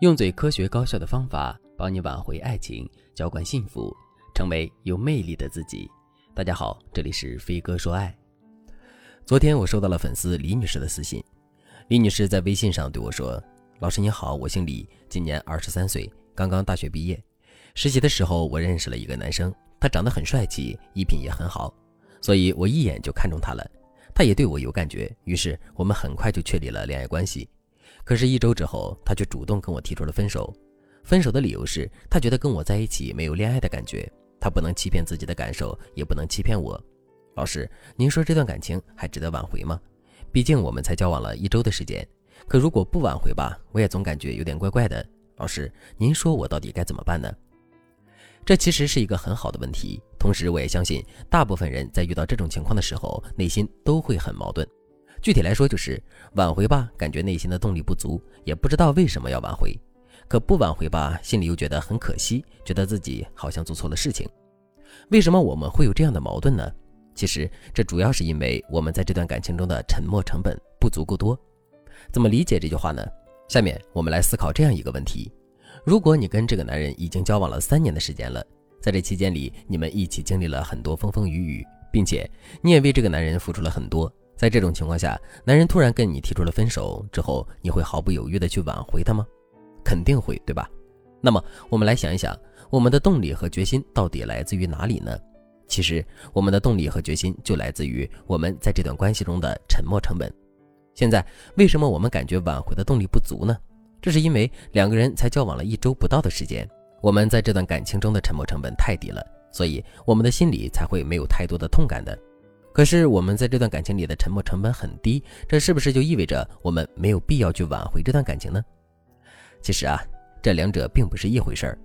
用最科学高效的方法帮你挽回爱情，浇灌幸福，成为有魅力的自己。大家好，这里是飞哥说爱。昨天我收到了粉丝李女士的私信，李女士在微信上对我说：“老师你好，我姓李，今年二十三岁，刚刚大学毕业。实习的时候我认识了一个男生，他长得很帅气，衣品也很好，所以我一眼就看中他了。他也对我有感觉，于是我们很快就确立了恋爱关系。”可是，一周之后，他却主动跟我提出了分手。分手的理由是他觉得跟我在一起没有恋爱的感觉，他不能欺骗自己的感受，也不能欺骗我。老师，您说这段感情还值得挽回吗？毕竟我们才交往了一周的时间。可如果不挽回吧，我也总感觉有点怪怪的。老师，您说我到底该怎么办呢？这其实是一个很好的问题。同时，我也相信大部分人在遇到这种情况的时候，内心都会很矛盾。具体来说，就是挽回吧，感觉内心的动力不足，也不知道为什么要挽回；可不挽回吧，心里又觉得很可惜，觉得自己好像做错了事情。为什么我们会有这样的矛盾呢？其实这主要是因为我们在这段感情中的沉默成本不足够多。怎么理解这句话呢？下面我们来思考这样一个问题：如果你跟这个男人已经交往了三年的时间了，在这期间里，你们一起经历了很多风风雨雨，并且你也为这个男人付出了很多。在这种情况下，男人突然跟你提出了分手之后，你会毫不犹豫的去挽回他吗？肯定会，对吧？那么我们来想一想，我们的动力和决心到底来自于哪里呢？其实，我们的动力和决心就来自于我们在这段关系中的沉默成本。现在，为什么我们感觉挽回的动力不足呢？这是因为两个人才交往了一周不到的时间，我们在这段感情中的沉默成本太低了，所以我们的心里才会没有太多的痛感的。可是我们在这段感情里的沉默成本很低，这是不是就意味着我们没有必要去挽回这段感情呢？其实啊，这两者并不是一回事儿。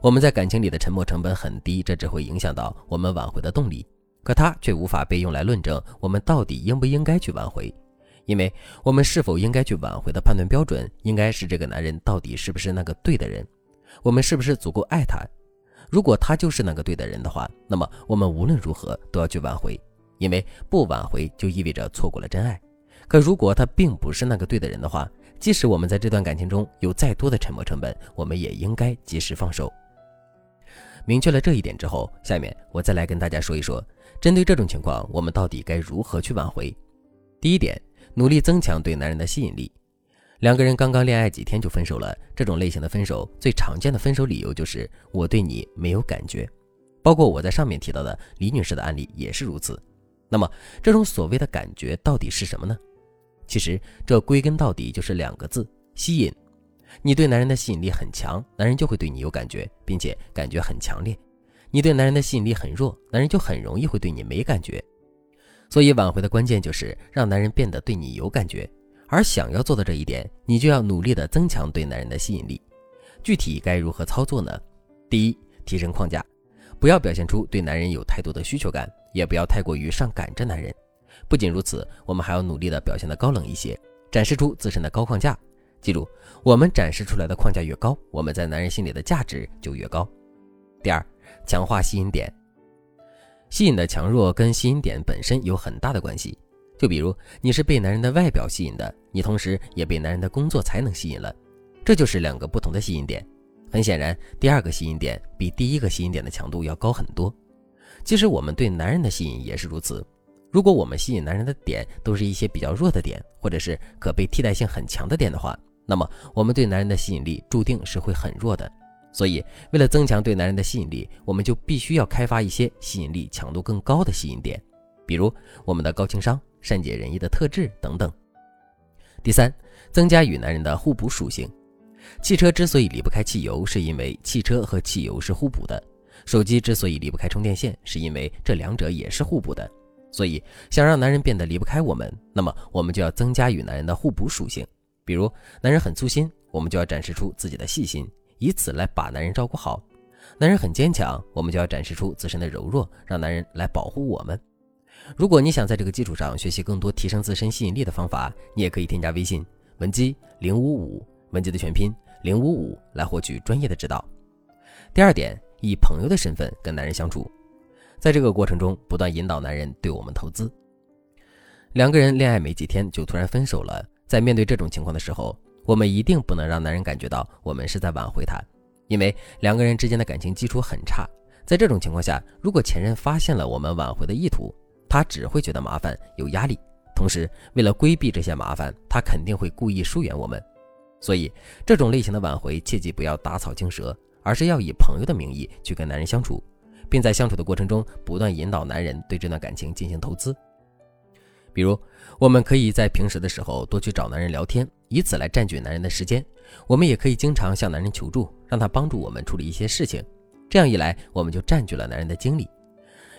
我们在感情里的沉默成本很低，这只会影响到我们挽回的动力，可它却无法被用来论证我们到底应不应该去挽回。因为我们是否应该去挽回的判断标准，应该是这个男人到底是不是那个对的人，我们是不是足够爱他。如果他就是那个对的人的话，那么我们无论如何都要去挽回。因为不挽回就意味着错过了真爱，可如果他并不是那个对的人的话，即使我们在这段感情中有再多的沉默成本，我们也应该及时放手。明确了这一点之后，下面我再来跟大家说一说，针对这种情况，我们到底该如何去挽回？第一点，努力增强对男人的吸引力。两个人刚刚恋爱几天就分手了，这种类型的分手最常见的分手理由就是我对你没有感觉，包括我在上面提到的李女士的案例也是如此。那么，这种所谓的感觉到底是什么呢？其实，这归根到底就是两个字：吸引。你对男人的吸引力很强，男人就会对你有感觉，并且感觉很强烈；你对男人的吸引力很弱，男人就很容易会对你没感觉。所以，挽回的关键就是让男人变得对你有感觉。而想要做到这一点，你就要努力的增强对男人的吸引力。具体该如何操作呢？第一，提升框架，不要表现出对男人有太多的需求感。也不要太过于上赶着男人。不仅如此，我们还要努力的表现的高冷一些，展示出自身的高框架。记住，我们展示出来的框架越高，我们在男人心里的价值就越高。第二，强化吸引点。吸引的强弱跟吸引点本身有很大的关系。就比如你是被男人的外表吸引的，你同时也被男人的工作才能吸引了，这就是两个不同的吸引点。很显然，第二个吸引点比第一个吸引点的强度要高很多。其实我们对男人的吸引也是如此。如果我们吸引男人的点都是一些比较弱的点，或者是可被替代性很强的点的话，那么我们对男人的吸引力注定是会很弱的。所以，为了增强对男人的吸引力，我们就必须要开发一些吸引力强度更高的吸引点，比如我们的高情商、善解人意的特质等等。第三，增加与男人的互补属性。汽车之所以离不开汽油，是因为汽车和汽油是互补的。手机之所以离不开充电线，是因为这两者也是互补的。所以，想让男人变得离不开我们，那么我们就要增加与男人的互补属性。比如，男人很粗心，我们就要展示出自己的细心，以此来把男人照顾好；男人很坚强，我们就要展示出自身的柔弱，让男人来保护我们。如果你想在这个基础上学习更多提升自身吸引力的方法，你也可以添加微信文姬零五五，文姬的全拼零五五，来获取专业的指导。第二点。以朋友的身份跟男人相处，在这个过程中不断引导男人对我们投资。两个人恋爱没几天就突然分手了，在面对这种情况的时候，我们一定不能让男人感觉到我们是在挽回他，因为两个人之间的感情基础很差。在这种情况下，如果前任发现了我们挽回的意图，他只会觉得麻烦、有压力，同时为了规避这些麻烦，他肯定会故意疏远我们。所以，这种类型的挽回切记不要打草惊蛇，而是要以朋友的名义去跟男人相处，并在相处的过程中不断引导男人对这段感情进行投资。比如，我们可以在平时的时候多去找男人聊天，以此来占据男人的时间；我们也可以经常向男人求助，让他帮助我们处理一些事情。这样一来，我们就占据了男人的精力，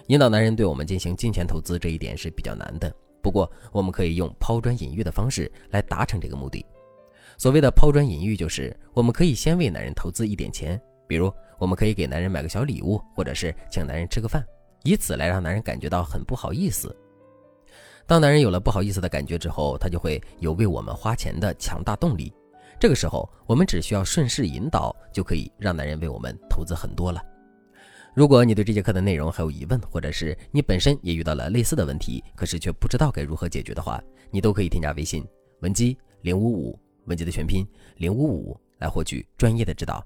引导男人对我们进行金钱投资。这一点是比较难的，不过我们可以用抛砖引玉的方式来达成这个目的。所谓的抛砖引玉，就是我们可以先为男人投资一点钱，比如我们可以给男人买个小礼物，或者是请男人吃个饭，以此来让男人感觉到很不好意思。当男人有了不好意思的感觉之后，他就会有为我们花钱的强大动力。这个时候，我们只需要顺势引导，就可以让男人为我们投资很多了。如果你对这节课的内容还有疑问，或者是你本身也遇到了类似的问题，可是却不知道该如何解决的话，你都可以添加微信文姬零五五，文姬的全拼零五五，来获取专业的指导。